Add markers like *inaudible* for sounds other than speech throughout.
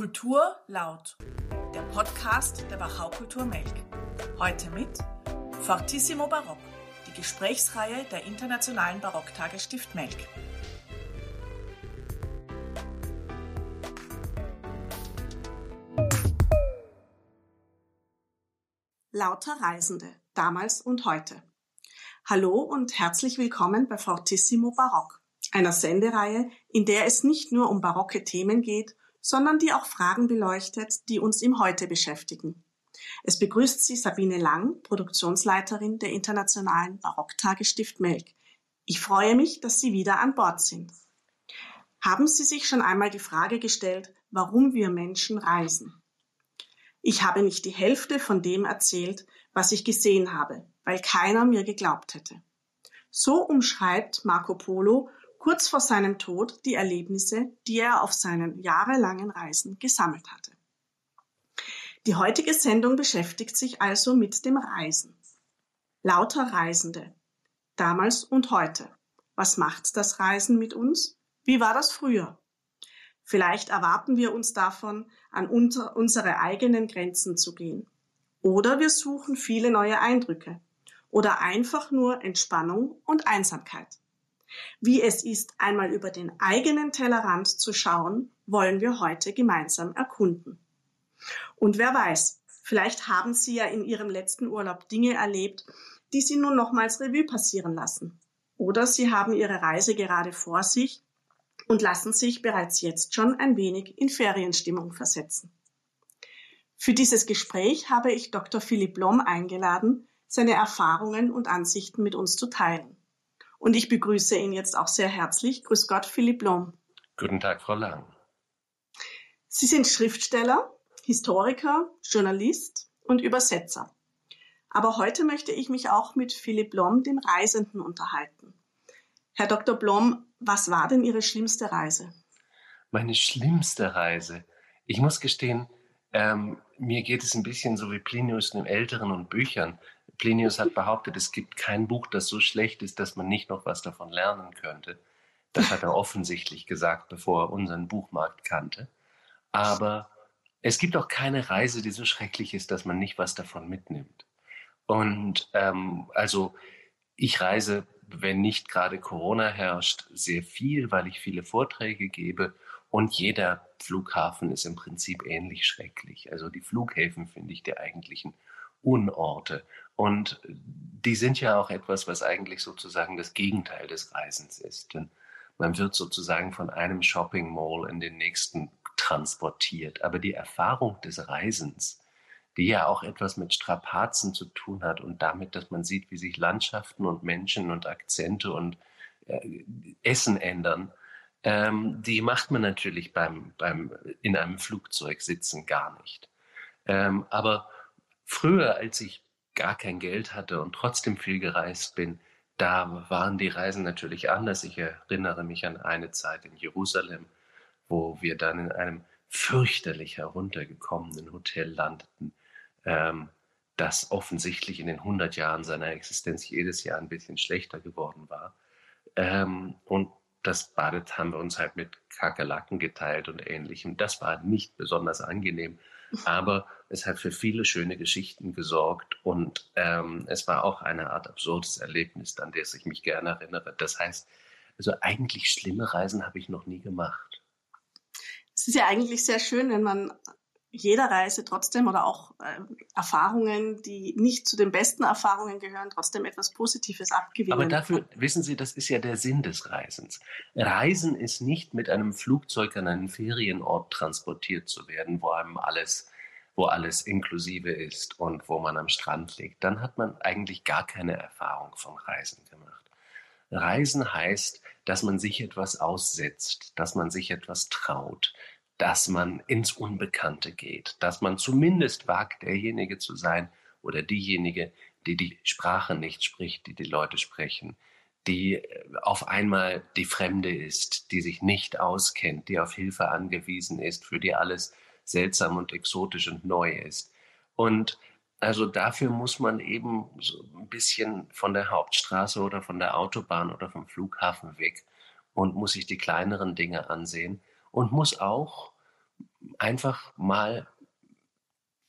Kultur laut, der Podcast der Wachau Kultur Melk. Heute mit Fortissimo Barock, die Gesprächsreihe der Internationalen Barocktage Stift Melk. Lauter Reisende, damals und heute. Hallo und herzlich willkommen bei Fortissimo Barock, einer Sendereihe, in der es nicht nur um barocke Themen geht, sondern die auch Fragen beleuchtet, die uns im Heute beschäftigen. Es begrüßt Sie Sabine Lang, Produktionsleiterin der Internationalen Barocktage Stift Melk. Ich freue mich, dass Sie wieder an Bord sind. Haben Sie sich schon einmal die Frage gestellt, warum wir Menschen reisen? Ich habe nicht die Hälfte von dem erzählt, was ich gesehen habe, weil keiner mir geglaubt hätte. So umschreibt Marco Polo kurz vor seinem Tod die Erlebnisse, die er auf seinen jahrelangen Reisen gesammelt hatte. Die heutige Sendung beschäftigt sich also mit dem Reisen. Lauter Reisende. Damals und heute. Was macht das Reisen mit uns? Wie war das früher? Vielleicht erwarten wir uns davon, an unsere eigenen Grenzen zu gehen. Oder wir suchen viele neue Eindrücke. Oder einfach nur Entspannung und Einsamkeit. Wie es ist, einmal über den eigenen Tellerrand zu schauen, wollen wir heute gemeinsam erkunden. Und wer weiß, vielleicht haben Sie ja in Ihrem letzten Urlaub Dinge erlebt, die Sie nun nochmals Revue passieren lassen. Oder Sie haben Ihre Reise gerade vor sich und lassen sich bereits jetzt schon ein wenig in Ferienstimmung versetzen. Für dieses Gespräch habe ich Dr. Philipp Blom eingeladen, seine Erfahrungen und Ansichten mit uns zu teilen. Und ich begrüße ihn jetzt auch sehr herzlich. Grüß Gott, Philipp Blom. Guten Tag, Frau Lang. Sie sind Schriftsteller, Historiker, Journalist und Übersetzer. Aber heute möchte ich mich auch mit Philipp Blom, dem Reisenden, unterhalten. Herr Dr. Blom, was war denn Ihre schlimmste Reise? Meine schlimmste Reise. Ich muss gestehen, ähm, mir geht es ein bisschen so wie Plinius in den Älteren und Büchern. Plinius hat behauptet, es gibt kein Buch, das so schlecht ist, dass man nicht noch was davon lernen könnte. Das hat er offensichtlich gesagt, bevor er unseren Buchmarkt kannte. Aber es gibt auch keine Reise, die so schrecklich ist, dass man nicht was davon mitnimmt. Und ähm, also ich reise, wenn nicht gerade Corona herrscht, sehr viel, weil ich viele Vorträge gebe. Und jeder Flughafen ist im Prinzip ähnlich schrecklich. Also die Flughäfen finde ich die eigentlichen Unorte. Und die sind ja auch etwas, was eigentlich sozusagen das Gegenteil des Reisens ist. Denn man wird sozusagen von einem Shopping Mall in den nächsten transportiert. Aber die Erfahrung des Reisens, die ja auch etwas mit Strapazen zu tun hat und damit, dass man sieht, wie sich Landschaften und Menschen und Akzente und äh, Essen ändern, ähm, die macht man natürlich beim, beim in einem Flugzeug sitzen gar nicht. Ähm, aber Früher, als ich gar kein Geld hatte und trotzdem viel gereist bin, da waren die Reisen natürlich anders. Ich erinnere mich an eine Zeit in Jerusalem, wo wir dann in einem fürchterlich heruntergekommenen Hotel landeten, ähm, das offensichtlich in den 100 Jahren seiner Existenz jedes Jahr ein bisschen schlechter geworden war. Ähm, und das Badet haben wir uns halt mit Kakerlaken geteilt und ähnlichem. Das war nicht besonders angenehm. Aber es hat für viele schöne Geschichten gesorgt und ähm, es war auch eine Art absurdes Erlebnis, an das ich mich gerne erinnere. Das heißt, also eigentlich schlimme Reisen habe ich noch nie gemacht. Es ist ja eigentlich sehr schön, wenn man jeder Reise trotzdem oder auch äh, Erfahrungen, die nicht zu den besten Erfahrungen gehören, trotzdem etwas Positives abgewinnen. Aber dafür, wissen Sie, das ist ja der Sinn des Reisens. Reisen ist nicht mit einem Flugzeug an einen Ferienort transportiert zu werden, wo einem alles, wo alles inklusive ist und wo man am Strand liegt. Dann hat man eigentlich gar keine Erfahrung vom Reisen gemacht. Reisen heißt, dass man sich etwas aussetzt, dass man sich etwas traut, dass man ins Unbekannte geht, dass man zumindest wagt, derjenige zu sein oder diejenige, die die Sprache nicht spricht, die die Leute sprechen, die äh, auf einmal die Fremde ist, die sich nicht auskennt, die auf Hilfe angewiesen ist, für die alles seltsam und exotisch und neu ist. Und also dafür muss man eben so ein bisschen von der Hauptstraße oder von der Autobahn oder vom Flughafen weg und muss sich die kleineren Dinge ansehen und muss auch einfach mal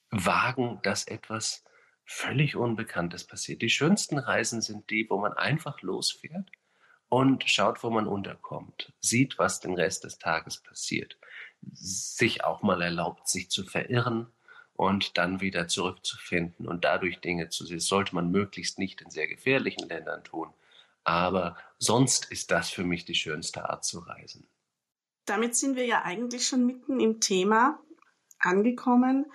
wagen, dass etwas völlig Unbekanntes passiert. Die schönsten Reisen sind die, wo man einfach losfährt und schaut, wo man unterkommt, sieht, was den Rest des Tages passiert, sich auch mal erlaubt, sich zu verirren und dann wieder zurückzufinden und dadurch Dinge zu sehen. Das sollte man möglichst nicht in sehr gefährlichen Ländern tun. Aber sonst ist das für mich die schönste Art zu reisen. Damit sind wir ja eigentlich schon mitten im Thema angekommen.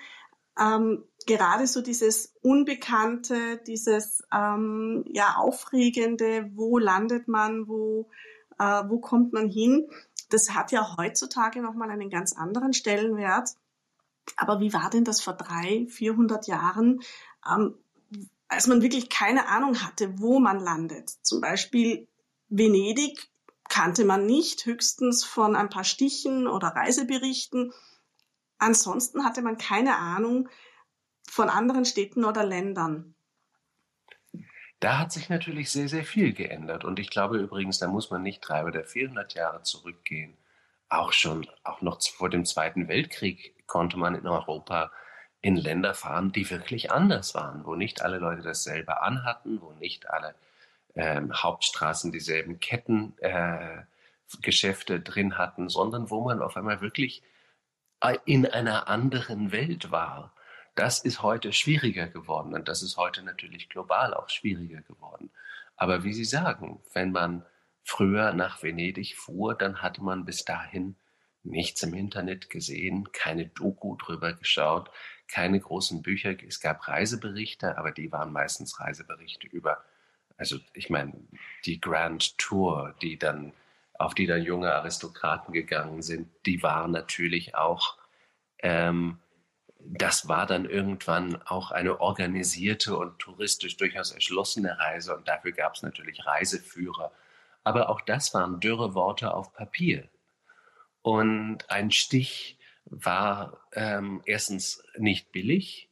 Ähm, gerade so dieses Unbekannte, dieses ähm, ja Aufregende, wo landet man, wo, äh, wo kommt man hin, das hat ja heutzutage nochmal einen ganz anderen Stellenwert. Aber wie war denn das vor drei, vierhundert Jahren, ähm, als man wirklich keine Ahnung hatte, wo man landet? Zum Beispiel Venedig kannte man nicht, höchstens von ein paar Stichen oder Reiseberichten. Ansonsten hatte man keine Ahnung von anderen Städten oder Ländern. Da hat sich natürlich sehr, sehr viel geändert. Und ich glaube übrigens, da muss man nicht drei oder 400 Jahre zurückgehen. Auch schon, auch noch vor dem Zweiten Weltkrieg konnte man in Europa in Länder fahren, die wirklich anders waren, wo nicht alle Leute dasselbe anhatten, wo nicht alle ähm, Hauptstraßen dieselben Kettengeschäfte äh, drin hatten, sondern wo man auf einmal wirklich äh, in einer anderen Welt war. Das ist heute schwieriger geworden und das ist heute natürlich global auch schwieriger geworden. Aber wie Sie sagen, wenn man früher nach Venedig fuhr, dann hatte man bis dahin nichts im Internet gesehen, keine Doku drüber geschaut, keine großen Bücher. Es gab Reiseberichte, aber die waren meistens Reiseberichte über also ich meine, die Grand Tour, die dann, auf die dann junge Aristokraten gegangen sind, die war natürlich auch, ähm, das war dann irgendwann auch eine organisierte und touristisch durchaus erschlossene Reise und dafür gab es natürlich Reiseführer. Aber auch das waren dürre Worte auf Papier. Und ein Stich war ähm, erstens nicht billig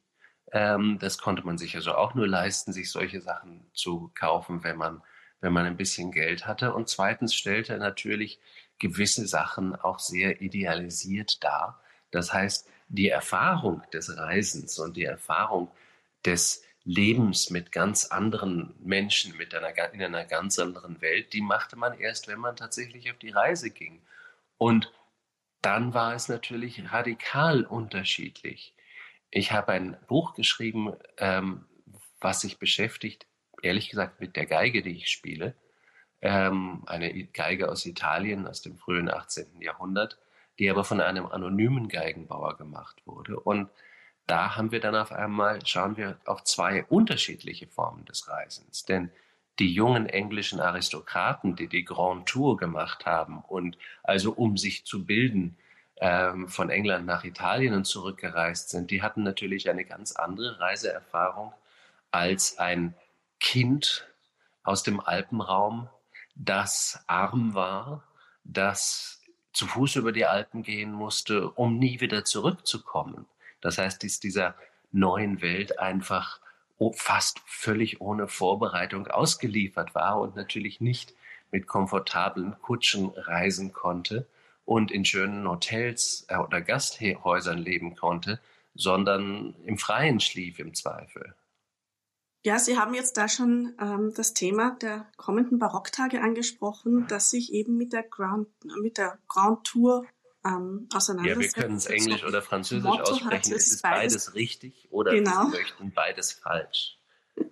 ähm, das konnte man sich also auch nur leisten, sich solche Sachen zu kaufen, wenn man, wenn man ein bisschen Geld hatte. Und zweitens stellte er natürlich gewisse Sachen auch sehr idealisiert dar. Das heißt, die Erfahrung des Reisens und die Erfahrung des Lebens mit ganz anderen Menschen, mit einer, in einer ganz anderen Welt, die machte man erst, wenn man tatsächlich auf die Reise ging. Und dann war es natürlich radikal unterschiedlich. Ich habe ein Buch geschrieben, ähm, was sich beschäftigt, ehrlich gesagt, mit der Geige, die ich spiele. Ähm, eine Geige aus Italien aus dem frühen 18. Jahrhundert, die aber von einem anonymen Geigenbauer gemacht wurde. Und da haben wir dann auf einmal, schauen wir auf zwei unterschiedliche Formen des Reisens. Denn die jungen englischen Aristokraten, die die Grand Tour gemacht haben und also um sich zu bilden, ähm, von England nach Italien und zurückgereist sind, die hatten natürlich eine ganz andere Reiseerfahrung als ein Kind aus dem Alpenraum, das arm war, das zu Fuß über die Alpen gehen musste, um nie wieder zurückzukommen. Das heißt, dies dieser neuen Welt einfach fast völlig ohne Vorbereitung ausgeliefert war und natürlich nicht mit komfortablen Kutschen reisen konnte, und in schönen Hotels äh, oder Gasthäusern leben konnte, sondern im Freien schlief im Zweifel. Ja, Sie haben jetzt da schon ähm, das Thema der kommenden Barocktage angesprochen, das sich eben mit der Grand, mit der Grand Tour ähm, auseinandersetzt. Ja, wir können es Englisch oder Französisch Motto aussprechen. Es ist beides, beides richtig oder genau. Sie möchten beides falsch. *laughs*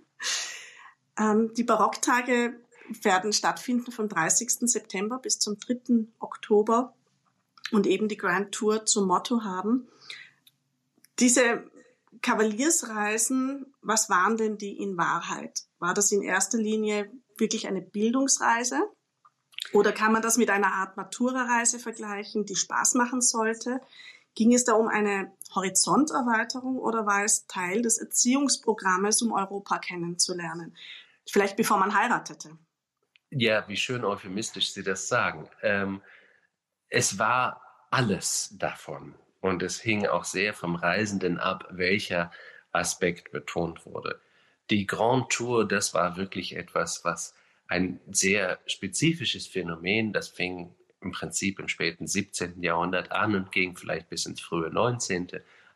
Ähm, die Barocktage werden stattfinden vom 30. September bis zum 3. Oktober und eben die Grand Tour zum Motto haben. Diese Kavaliersreisen, was waren denn die in Wahrheit? War das in erster Linie wirklich eine Bildungsreise? Oder kann man das mit einer Art Matura-Reise vergleichen, die Spaß machen sollte? Ging es da um eine Horizonterweiterung oder war es Teil des Erziehungsprogrammes, um Europa kennenzulernen? Vielleicht bevor man heiratete. Ja, wie schön euphemistisch Sie das sagen. Ähm, es war alles davon. Und es hing auch sehr vom Reisenden ab, welcher Aspekt betont wurde. Die Grand Tour, das war wirklich etwas, was ein sehr spezifisches Phänomen, das fing im Prinzip im späten 17. Jahrhundert an und ging vielleicht bis ins frühe 19.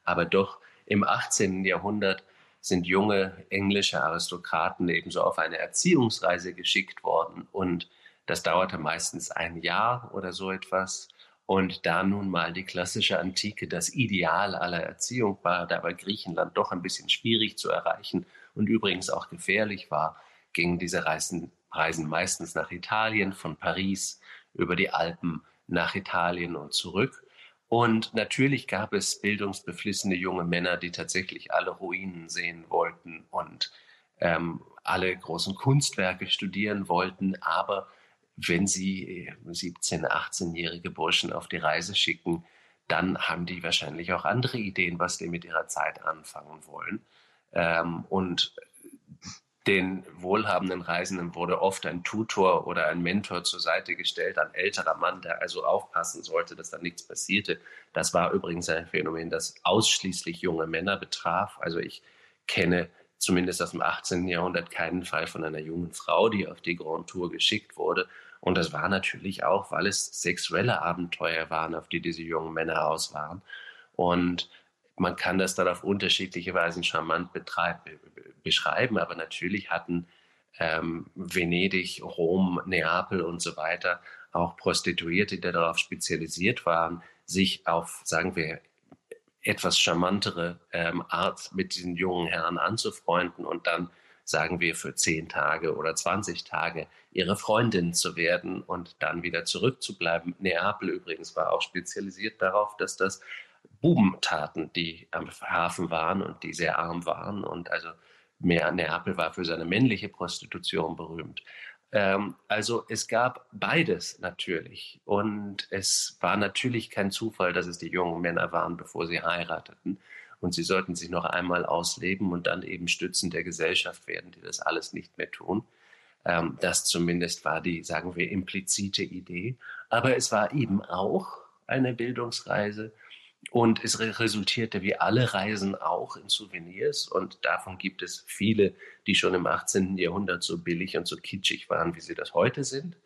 Aber doch im 18. Jahrhundert sind junge englische Aristokraten ebenso auf eine Erziehungsreise geschickt worden. Und das dauerte meistens ein Jahr oder so etwas. Und da nun mal die klassische Antike das Ideal aller Erziehung war, da aber Griechenland doch ein bisschen schwierig zu erreichen und übrigens auch gefährlich war, gingen diese Reisen, Reisen meistens nach Italien, von Paris über die Alpen nach Italien und zurück. Und natürlich gab es bildungsbeflissene junge Männer, die tatsächlich alle Ruinen sehen wollten und ähm, alle großen Kunstwerke studieren wollten. Aber wenn sie 17-, äh, 18-jährige Burschen auf die Reise schicken, dann haben die wahrscheinlich auch andere Ideen, was die mit ihrer Zeit anfangen wollen. Ähm, und den wohlhabenden Reisenden wurde oft ein Tutor oder ein Mentor zur Seite gestellt, ein älterer Mann, der also aufpassen sollte, dass da nichts passierte. Das war übrigens ein Phänomen, das ausschließlich junge Männer betraf. Also ich kenne zumindest aus dem 18. Jahrhundert keinen Fall von einer jungen Frau, die auf die Grand Tour geschickt wurde. Und das war natürlich auch, weil es sexuelle Abenteuer waren, auf die diese jungen Männer aus waren. Und man kann das dann auf unterschiedliche Weisen charmant beschreiben, aber natürlich hatten ähm, Venedig, Rom, Neapel und so weiter auch Prostituierte, die darauf spezialisiert waren, sich auf, sagen wir, etwas charmantere ähm, Art mit diesen jungen Herren anzufreunden und dann, sagen wir, für zehn Tage oder 20 Tage ihre Freundin zu werden und dann wieder zurückzubleiben. Neapel übrigens war auch spezialisiert darauf, dass das Buben taten, die am Hafen waren und die sehr arm waren. Und also mehr Neapel war für seine männliche Prostitution berühmt. Ähm, also es gab beides natürlich. Und es war natürlich kein Zufall, dass es die jungen Männer waren, bevor sie heirateten. Und sie sollten sich noch einmal ausleben und dann eben Stützen der Gesellschaft werden, die das alles nicht mehr tun. Ähm, das zumindest war die, sagen wir, implizite Idee. Aber es war eben auch eine Bildungsreise und es resultierte wie alle Reisen auch in Souvenirs. Und davon gibt es viele, die schon im 18. Jahrhundert so billig und so kitschig waren, wie sie das heute sind.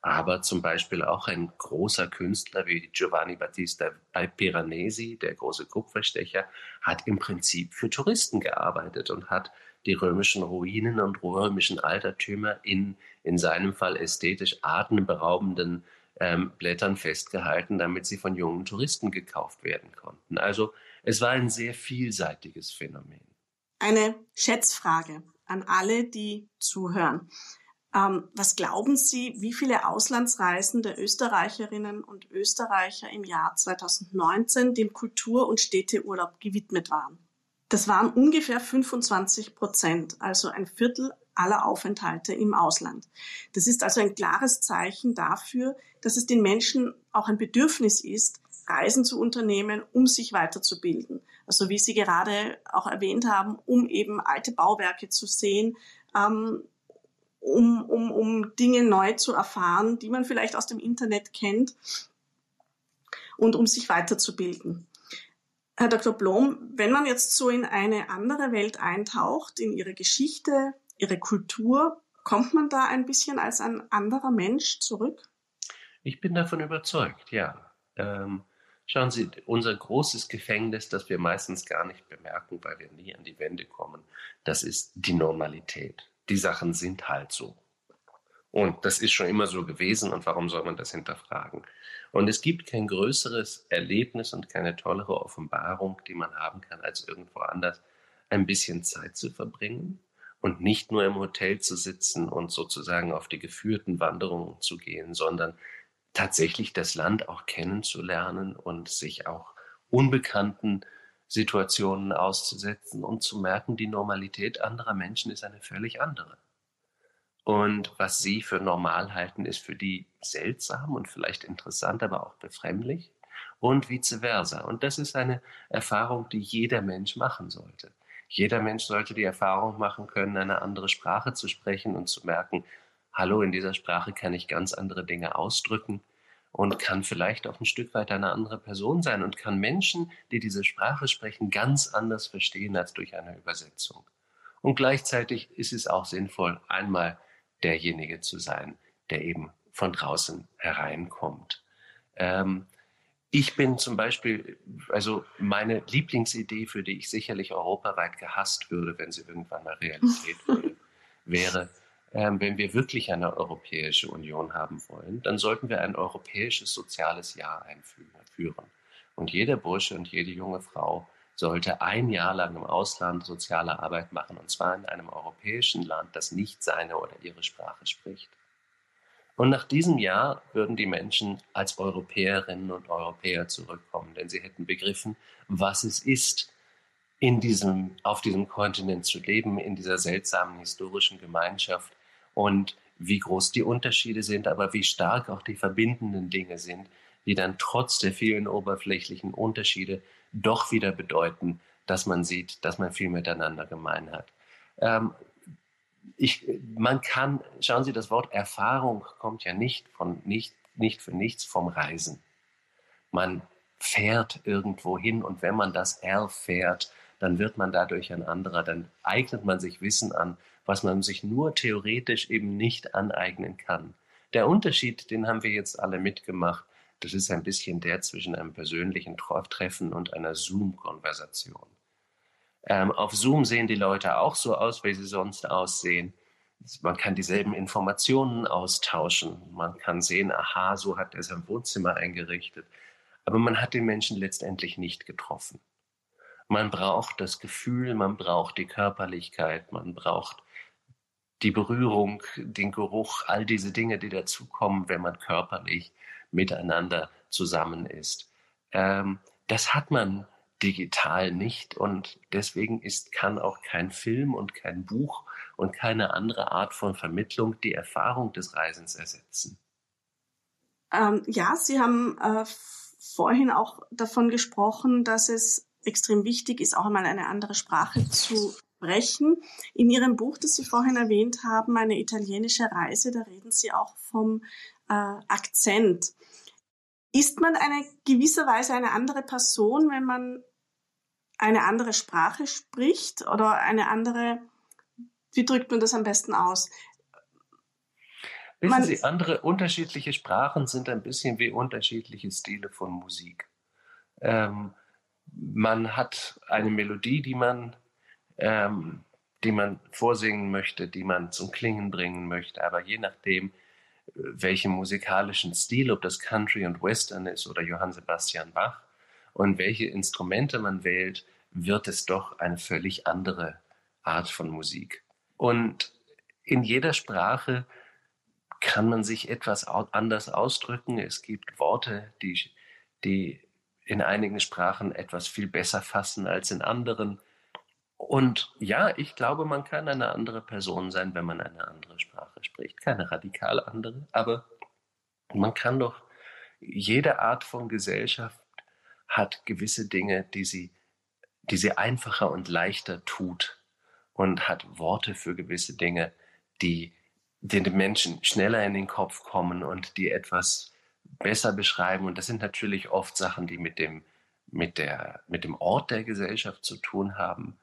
Aber zum Beispiel auch ein großer Künstler wie Giovanni Battista Piranesi, der große Kupferstecher, hat im Prinzip für Touristen gearbeitet und hat die römischen Ruinen und römischen Altertümer in, in seinem Fall ästhetisch atemberaubenden ähm, Blättern festgehalten, damit sie von jungen Touristen gekauft werden konnten. Also es war ein sehr vielseitiges Phänomen. Eine Schätzfrage an alle, die zuhören. Ähm, was glauben Sie, wie viele Auslandsreisende Österreicherinnen und Österreicher im Jahr 2019 dem Kultur- und Städteurlaub gewidmet waren? Das waren ungefähr 25 Prozent, also ein Viertel aller Aufenthalte im Ausland. Das ist also ein klares Zeichen dafür, dass es den Menschen auch ein Bedürfnis ist, Reisen zu unternehmen, um sich weiterzubilden. Also wie Sie gerade auch erwähnt haben, um eben alte Bauwerke zu sehen, ähm, um, um, um Dinge neu zu erfahren, die man vielleicht aus dem Internet kennt und um sich weiterzubilden. Herr Dr. Blom, wenn man jetzt so in eine andere Welt eintaucht, in Ihre Geschichte, Ihre Kultur, kommt man da ein bisschen als ein anderer Mensch zurück? Ich bin davon überzeugt, ja. Ähm, schauen Sie, unser großes Gefängnis, das wir meistens gar nicht bemerken, weil wir nie an die Wände kommen, das ist die Normalität. Die Sachen sind halt so. Und das ist schon immer so gewesen und warum soll man das hinterfragen? Und es gibt kein größeres Erlebnis und keine tollere Offenbarung, die man haben kann, als irgendwo anders ein bisschen Zeit zu verbringen und nicht nur im Hotel zu sitzen und sozusagen auf die geführten Wanderungen zu gehen, sondern tatsächlich das Land auch kennenzulernen und sich auch unbekannten Situationen auszusetzen und zu merken, die Normalität anderer Menschen ist eine völlig andere. Und was sie für normal halten, ist für die seltsam und vielleicht interessant, aber auch befremdlich und vice versa. Und das ist eine Erfahrung, die jeder Mensch machen sollte. Jeder Mensch sollte die Erfahrung machen können, eine andere Sprache zu sprechen und zu merken, hallo, in dieser Sprache kann ich ganz andere Dinge ausdrücken und kann vielleicht auch ein Stück weit eine andere Person sein und kann Menschen, die diese Sprache sprechen, ganz anders verstehen als durch eine Übersetzung. Und gleichzeitig ist es auch sinnvoll, einmal derjenige zu sein, der eben von draußen hereinkommt. Ähm, ich bin zum Beispiel, also meine Lieblingsidee, für die ich sicherlich europaweit gehasst würde, wenn sie irgendwann mal Realität würde, *laughs* wäre, wenn wir wirklich eine Europäische Union haben wollen, dann sollten wir ein europäisches soziales Jahr einführen. Und jeder Bursche und jede junge Frau sollte ein Jahr lang im Ausland soziale Arbeit machen, und zwar in einem europäischen Land, das nicht seine oder ihre Sprache spricht. Und nach diesem Jahr würden die Menschen als Europäerinnen und Europäer zurückkommen, denn sie hätten begriffen, was es ist, in diesem, auf diesem Kontinent zu leben, in dieser seltsamen historischen Gemeinschaft und wie groß die Unterschiede sind, aber wie stark auch die verbindenden Dinge sind, die dann trotz der vielen oberflächlichen Unterschiede doch wieder bedeuten, dass man sieht, dass man viel miteinander gemein hat. Ähm, ich, man kann, schauen Sie, das Wort Erfahrung kommt ja nicht von nicht, nicht für nichts vom Reisen. Man fährt irgendwo hin und wenn man das erfährt, dann wird man dadurch ein anderer, dann eignet man sich Wissen an, was man sich nur theoretisch eben nicht aneignen kann. Der Unterschied, den haben wir jetzt alle mitgemacht, das ist ein bisschen der zwischen einem persönlichen Treffen und einer Zoom-Konversation. Ähm, auf Zoom sehen die Leute auch so aus, wie sie sonst aussehen. Man kann dieselben Informationen austauschen. Man kann sehen, aha, so hat er sein Wohnzimmer eingerichtet. Aber man hat den Menschen letztendlich nicht getroffen. Man braucht das Gefühl, man braucht die Körperlichkeit, man braucht die Berührung, den Geruch, all diese Dinge, die dazukommen, wenn man körperlich miteinander zusammen ist. Ähm, das hat man digital nicht und deswegen ist, kann auch kein Film und kein Buch und keine andere Art von Vermittlung die Erfahrung des Reisens ersetzen. Ähm, ja, Sie haben äh, vorhin auch davon gesprochen, dass es extrem wichtig ist, auch einmal eine andere Sprache zu sprechen. In Ihrem Buch, das Sie vorhin erwähnt haben, eine italienische Reise, da reden Sie auch vom äh, Akzent. Ist man eine gewisserweise eine andere Person, wenn man eine andere Sprache spricht oder eine andere, wie drückt man das am besten aus? Wissen man, Sie, andere unterschiedliche Sprachen sind ein bisschen wie unterschiedliche Stile von Musik. Ähm, man hat eine Melodie, die man, ähm, die man vorsingen möchte, die man zum Klingen bringen möchte, aber je nachdem, welchen musikalischen Stil, ob das Country und Western ist oder Johann Sebastian Bach und welche Instrumente man wählt, wird es doch eine völlig andere Art von Musik. Und in jeder Sprache kann man sich etwas anders ausdrücken. Es gibt Worte, die, die in einigen Sprachen etwas viel besser fassen als in anderen. Und ja, ich glaube, man kann eine andere Person sein, wenn man eine andere Sprache spricht. Keine radikal andere, aber man kann doch, jede Art von Gesellschaft hat gewisse Dinge, die sie, die sie einfacher und leichter tut und hat Worte für gewisse Dinge, die den Menschen schneller in den Kopf kommen und die etwas besser beschreiben. Und das sind natürlich oft Sachen, die mit dem, mit der, mit dem Ort der Gesellschaft zu tun haben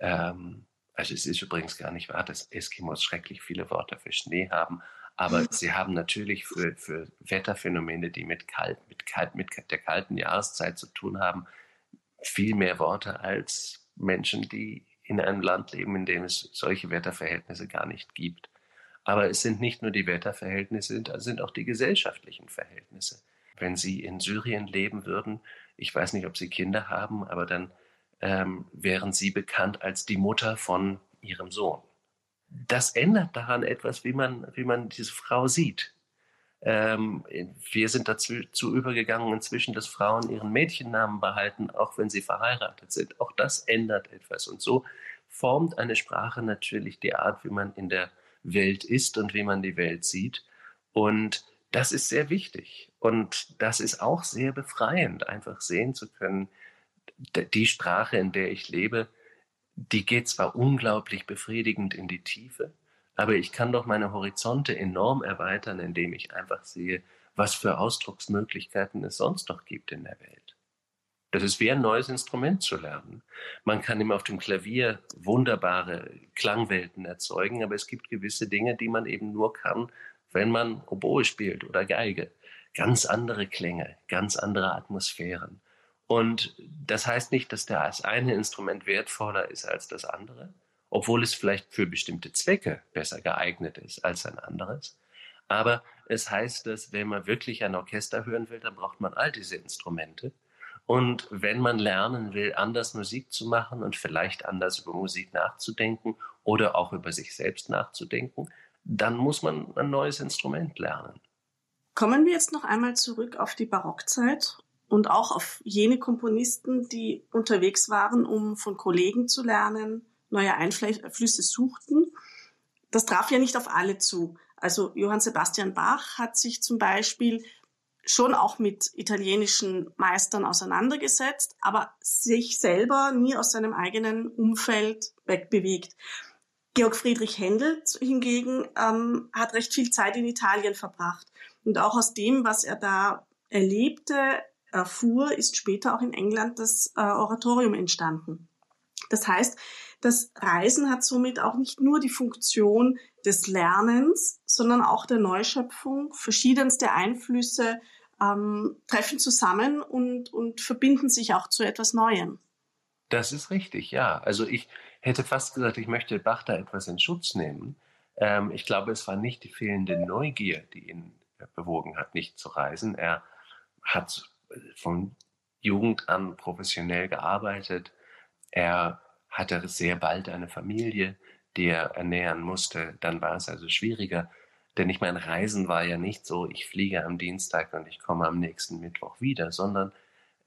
ähm, also es ist übrigens gar nicht wahr, dass Eskimos schrecklich viele Worte für Schnee haben, aber sie haben natürlich für, für Wetterphänomene, die mit, kalt, mit, kalt, mit der kalten Jahreszeit zu tun haben, viel mehr Worte als Menschen, die in einem Land leben, in dem es solche Wetterverhältnisse gar nicht gibt. Aber es sind nicht nur die Wetterverhältnisse, es sind auch die gesellschaftlichen Verhältnisse. Wenn Sie in Syrien leben würden, ich weiß nicht, ob Sie Kinder haben, aber dann ähm, wären sie bekannt als die Mutter von ihrem Sohn. Das ändert daran etwas, wie man, wie man diese Frau sieht. Ähm, wir sind dazu übergegangen, inzwischen, dass Frauen ihren Mädchennamen behalten, auch wenn sie verheiratet sind. Auch das ändert etwas. Und so formt eine Sprache natürlich die Art, wie man in der Welt ist und wie man die Welt sieht. Und das ist sehr wichtig. Und das ist auch sehr befreiend, einfach sehen zu können, die Sprache, in der ich lebe, die geht zwar unglaublich befriedigend in die Tiefe, aber ich kann doch meine Horizonte enorm erweitern, indem ich einfach sehe, was für Ausdrucksmöglichkeiten es sonst noch gibt in der Welt. Das ist wie ein neues Instrument zu lernen. Man kann immer auf dem Klavier wunderbare Klangwelten erzeugen, aber es gibt gewisse Dinge, die man eben nur kann, wenn man Oboe spielt oder Geige. ganz andere Klänge, ganz andere Atmosphären. Und das heißt nicht, dass das eine Instrument wertvoller ist als das andere, obwohl es vielleicht für bestimmte Zwecke besser geeignet ist als ein anderes. Aber es heißt, dass wenn man wirklich ein Orchester hören will, dann braucht man all diese Instrumente. Und wenn man lernen will, anders Musik zu machen und vielleicht anders über Musik nachzudenken oder auch über sich selbst nachzudenken, dann muss man ein neues Instrument lernen. Kommen wir jetzt noch einmal zurück auf die Barockzeit und auch auf jene Komponisten, die unterwegs waren, um von Kollegen zu lernen, neue Einflüsse suchten. Das traf ja nicht auf alle zu. Also Johann Sebastian Bach hat sich zum Beispiel schon auch mit italienischen Meistern auseinandergesetzt, aber sich selber nie aus seinem eigenen Umfeld wegbewegt. Georg Friedrich Händel hingegen ähm, hat recht viel Zeit in Italien verbracht. Und auch aus dem, was er da erlebte, erfuhr, ist später auch in England das äh, Oratorium entstanden. Das heißt, das Reisen hat somit auch nicht nur die Funktion des Lernens, sondern auch der Neuschöpfung. Verschiedenste Einflüsse ähm, treffen zusammen und, und verbinden sich auch zu etwas Neuem. Das ist richtig, ja. Also ich hätte fast gesagt, ich möchte Bach da etwas in Schutz nehmen. Ähm, ich glaube, es war nicht die fehlende Neugier, die ihn bewogen hat, nicht zu reisen. Er hat von Jugend an professionell gearbeitet. Er hatte sehr bald eine Familie, die er ernähren musste. Dann war es also schwieriger. Denn ich meine, Reisen war ja nicht so, ich fliege am Dienstag und ich komme am nächsten Mittwoch wieder, sondern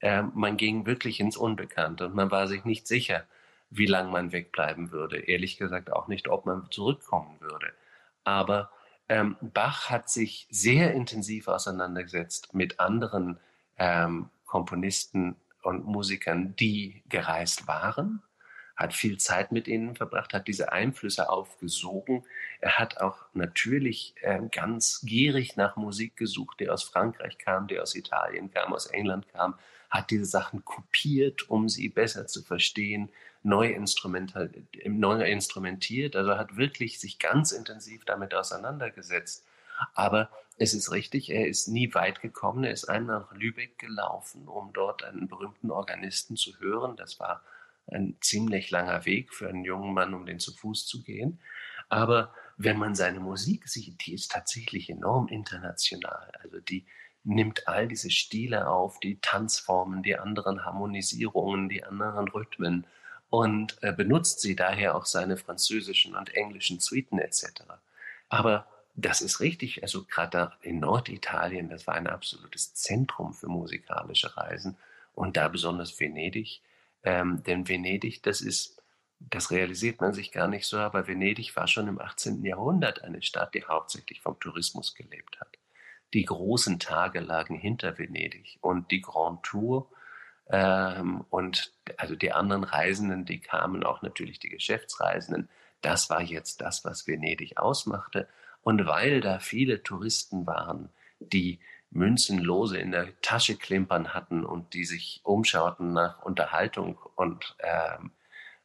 äh, man ging wirklich ins Unbekannte und man war sich nicht sicher, wie lange man wegbleiben würde. Ehrlich gesagt auch nicht, ob man zurückkommen würde. Aber ähm, Bach hat sich sehr intensiv auseinandergesetzt mit anderen ähm, Komponisten und Musikern, die gereist waren, hat viel Zeit mit ihnen verbracht, hat diese Einflüsse aufgesogen. Er hat auch natürlich äh, ganz gierig nach Musik gesucht, die aus Frankreich kam, die aus Italien kam, aus England kam, hat diese Sachen kopiert, um sie besser zu verstehen, neu, neu instrumentiert, also hat wirklich sich ganz intensiv damit auseinandergesetzt. Aber es ist richtig, er ist nie weit gekommen. Er ist einmal nach Lübeck gelaufen, um dort einen berühmten Organisten zu hören. Das war ein ziemlich langer Weg für einen jungen Mann, um den zu Fuß zu gehen. Aber wenn man seine Musik sieht, die ist tatsächlich enorm international. Also die nimmt all diese Stile auf, die Tanzformen, die anderen Harmonisierungen, die anderen Rhythmen und äh, benutzt sie daher auch seine französischen und englischen Suiten etc. Aber das ist richtig, also gerade in Norditalien, das war ein absolutes Zentrum für musikalische Reisen und da besonders Venedig, ähm, denn Venedig, das ist, das realisiert man sich gar nicht so, aber Venedig war schon im 18. Jahrhundert eine Stadt, die hauptsächlich vom Tourismus gelebt hat. Die großen Tage lagen hinter Venedig und die Grand Tour ähm, und also die anderen Reisenden, die kamen auch natürlich die Geschäftsreisenden. Das war jetzt das, was Venedig ausmachte. Und weil da viele Touristen waren, die Münzenlose in der Tasche klimpern hatten und die sich umschauten nach Unterhaltung und ähm,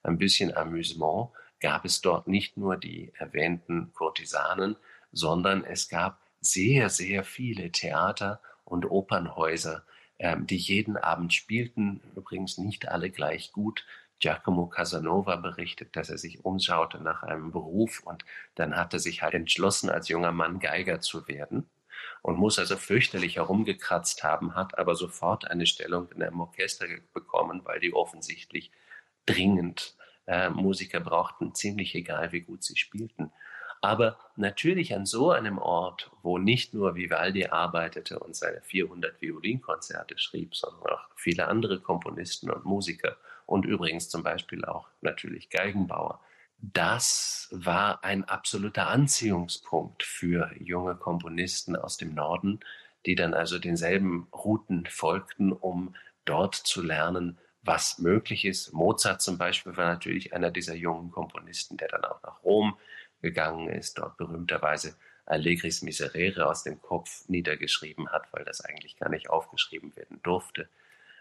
ein bisschen Amüsement, gab es dort nicht nur die erwähnten Kurtisanen, sondern es gab sehr, sehr viele Theater und Opernhäuser, ähm, die jeden Abend spielten, übrigens nicht alle gleich gut. Giacomo Casanova berichtet, dass er sich umschaute nach einem Beruf und dann hat er sich halt entschlossen, als junger Mann Geiger zu werden und muss also fürchterlich herumgekratzt haben, hat aber sofort eine Stellung in einem Orchester bekommen, weil die offensichtlich dringend äh, Musiker brauchten, ziemlich egal, wie gut sie spielten. Aber natürlich an so einem Ort, wo nicht nur Vivaldi arbeitete und seine 400 Violinkonzerte schrieb, sondern auch viele andere Komponisten und Musiker und übrigens zum Beispiel auch natürlich Geigenbauer. Das war ein absoluter Anziehungspunkt für junge Komponisten aus dem Norden, die dann also denselben Routen folgten, um dort zu lernen, was möglich ist. Mozart zum Beispiel war natürlich einer dieser jungen Komponisten, der dann auch nach Rom gegangen ist, dort berühmterweise Allegris Miserere aus dem Kopf niedergeschrieben hat, weil das eigentlich gar nicht aufgeschrieben werden durfte.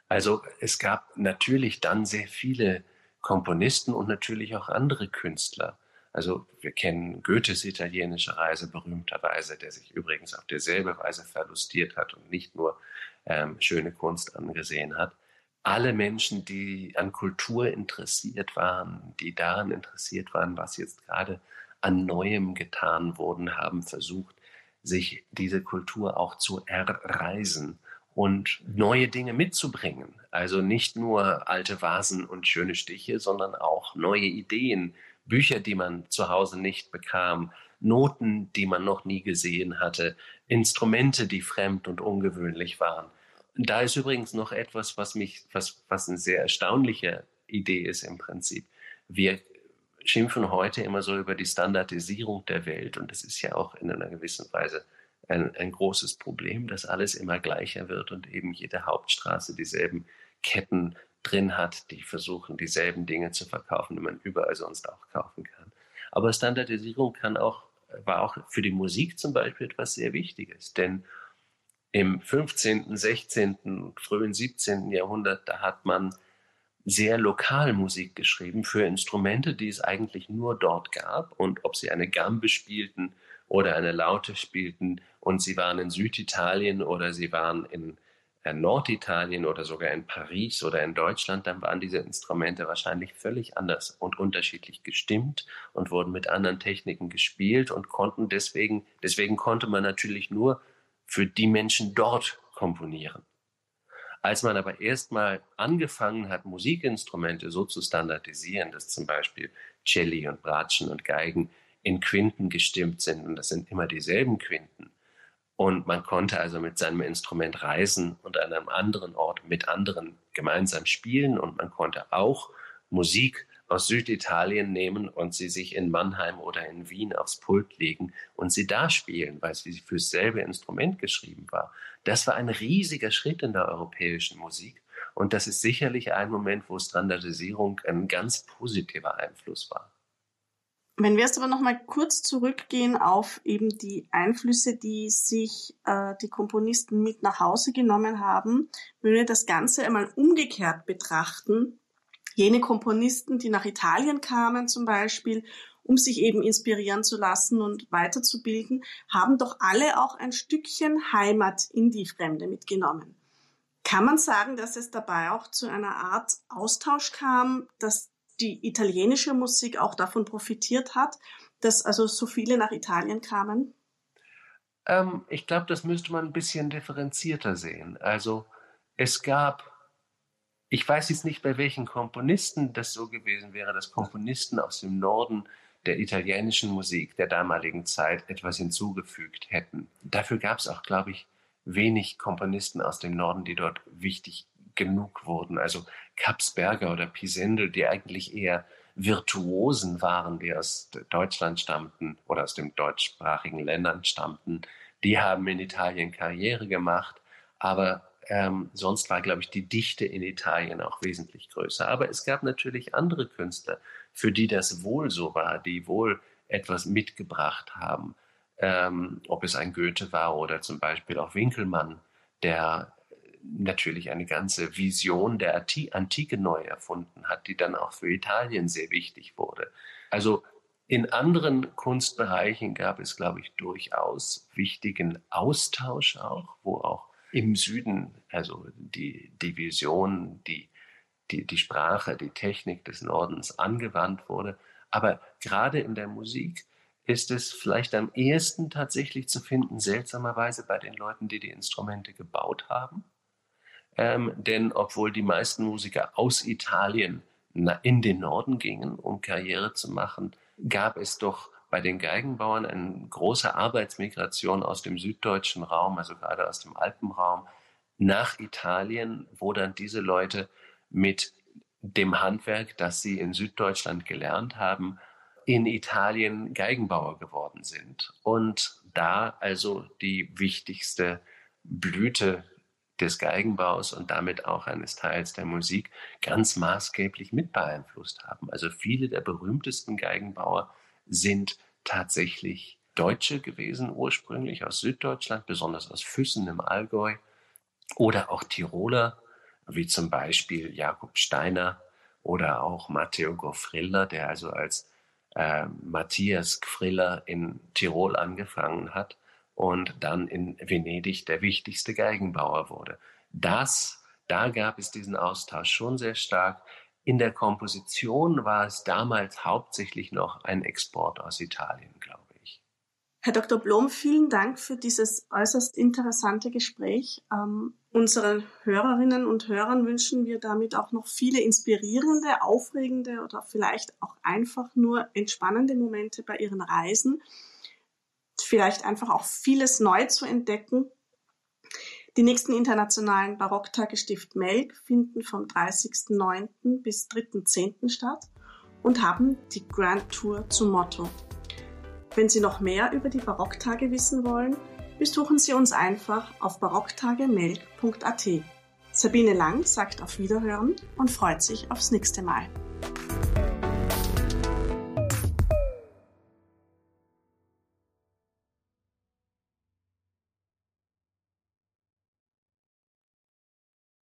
Also es gab natürlich dann sehr viele Komponisten und natürlich auch andere Künstler Also wir kennen Goethes italienische Reise berühmterweise, der sich übrigens auf dieselbe Weise verlustiert hat und nicht nur ähm, schöne Kunst angesehen hat. Alle Menschen, die an Kultur interessiert waren, die daran interessiert waren, was jetzt gerade an Neuem getan wurden, haben versucht, sich diese Kultur auch zu erreisen und neue Dinge mitzubringen. Also nicht nur alte Vasen und schöne Stiche, sondern auch neue Ideen, Bücher, die man zu Hause nicht bekam, Noten, die man noch nie gesehen hatte, Instrumente, die fremd und ungewöhnlich waren. Da ist übrigens noch etwas, was mich, was, was eine sehr erstaunliche Idee ist im Prinzip. Wir schimpfen heute immer so über die Standardisierung der Welt und das ist ja auch in einer gewissen Weise ein, ein großes Problem, dass alles immer gleicher wird und eben jede Hauptstraße dieselben Ketten drin hat, die versuchen, dieselben Dinge zu verkaufen, die man überall sonst auch kaufen kann. Aber Standardisierung kann auch, war auch für die Musik zum Beispiel etwas sehr Wichtiges, denn im 15., 16., frühen 17. Jahrhundert, da hat man sehr lokal Musik geschrieben für Instrumente, die es eigentlich nur dort gab. Und ob sie eine Gambe spielten oder eine Laute spielten und sie waren in Süditalien oder sie waren in Norditalien oder sogar in Paris oder in Deutschland, dann waren diese Instrumente wahrscheinlich völlig anders und unterschiedlich gestimmt und wurden mit anderen Techniken gespielt und konnten deswegen, deswegen konnte man natürlich nur für die Menschen dort komponieren. Als man aber erstmal angefangen hat, Musikinstrumente so zu standardisieren, dass zum Beispiel Celli und Bratschen und Geigen in Quinten gestimmt sind und das sind immer dieselben Quinten, und man konnte also mit seinem Instrument reisen und an einem anderen Ort mit anderen gemeinsam spielen. Und man konnte auch Musik aus Süditalien nehmen und sie sich in Mannheim oder in Wien aufs Pult legen und sie da spielen, weil sie für dasselbe Instrument geschrieben war. Das war ein riesiger Schritt in der europäischen Musik. Und das ist sicherlich ein Moment, wo Standardisierung ein ganz positiver Einfluss war. Wenn wir jetzt aber nochmal kurz zurückgehen auf eben die Einflüsse, die sich äh, die Komponisten mit nach Hause genommen haben, wenn wir das Ganze einmal umgekehrt betrachten, jene Komponisten, die nach Italien kamen zum Beispiel, um sich eben inspirieren zu lassen und weiterzubilden, haben doch alle auch ein Stückchen Heimat in die Fremde mitgenommen. Kann man sagen, dass es dabei auch zu einer Art Austausch kam, dass die italienische Musik auch davon profitiert hat, dass also so viele nach Italien kamen? Ähm, ich glaube, das müsste man ein bisschen differenzierter sehen. Also es gab, ich weiß jetzt nicht, bei welchen Komponisten das so gewesen wäre, dass Komponisten aus dem Norden der italienischen Musik der damaligen Zeit etwas hinzugefügt hätten. Dafür gab es auch, glaube ich, wenig Komponisten aus dem Norden, die dort wichtig genug wurden. Also Kapsberger oder Pisendel, die eigentlich eher Virtuosen waren, die aus Deutschland stammten oder aus den deutschsprachigen Ländern stammten, die haben in Italien Karriere gemacht, aber ähm, sonst war, glaube ich, die Dichte in Italien auch wesentlich größer. Aber es gab natürlich andere Künstler, für die das wohl so war, die wohl etwas mitgebracht haben. Ähm, ob es ein Goethe war oder zum Beispiel auch Winkelmann, der natürlich eine ganze Vision der Antike neu erfunden hat, die dann auch für Italien sehr wichtig wurde. Also in anderen Kunstbereichen gab es, glaube ich, durchaus wichtigen Austausch auch, wo auch im Süden, also die, die Vision, die, die, die Sprache, die Technik des Nordens angewandt wurde. Aber gerade in der Musik ist es vielleicht am ehesten tatsächlich zu finden, seltsamerweise bei den Leuten, die die Instrumente gebaut haben. Ähm, denn obwohl die meisten Musiker aus Italien in den Norden gingen, um Karriere zu machen, gab es doch bei den Geigenbauern eine große Arbeitsmigration aus dem süddeutschen Raum, also gerade aus dem Alpenraum, nach Italien, wo dann diese Leute mit dem Handwerk, das sie in Süddeutschland gelernt haben, in Italien Geigenbauer geworden sind. Und da also die wichtigste Blüte des Geigenbaus und damit auch eines Teils der Musik ganz maßgeblich mit beeinflusst haben. Also viele der berühmtesten Geigenbauer sind tatsächlich Deutsche gewesen, ursprünglich aus Süddeutschland, besonders aus Füssen im Allgäu oder auch Tiroler, wie zum Beispiel Jakob Steiner oder auch Matteo Goffriller, der also als äh, Matthias Gfriller in Tirol angefangen hat und dann in Venedig der wichtigste Geigenbauer wurde. Das, da gab es diesen Austausch schon sehr stark. In der Komposition war es damals hauptsächlich noch ein Export aus Italien, glaube ich. Herr Dr. Blom, vielen Dank für dieses äußerst interessante Gespräch. Ähm, unseren Hörerinnen und Hörern wünschen wir damit auch noch viele inspirierende, aufregende oder vielleicht auch einfach nur entspannende Momente bei Ihren Reisen vielleicht einfach auch vieles neu zu entdecken. Die nächsten internationalen Barocktage Stift Melk finden vom 30.09. bis 3.10. statt und haben die Grand Tour zum Motto. Wenn Sie noch mehr über die Barocktage wissen wollen, besuchen Sie uns einfach auf barocktagemelk.at. Sabine Lang sagt auf Wiederhören und freut sich aufs nächste Mal.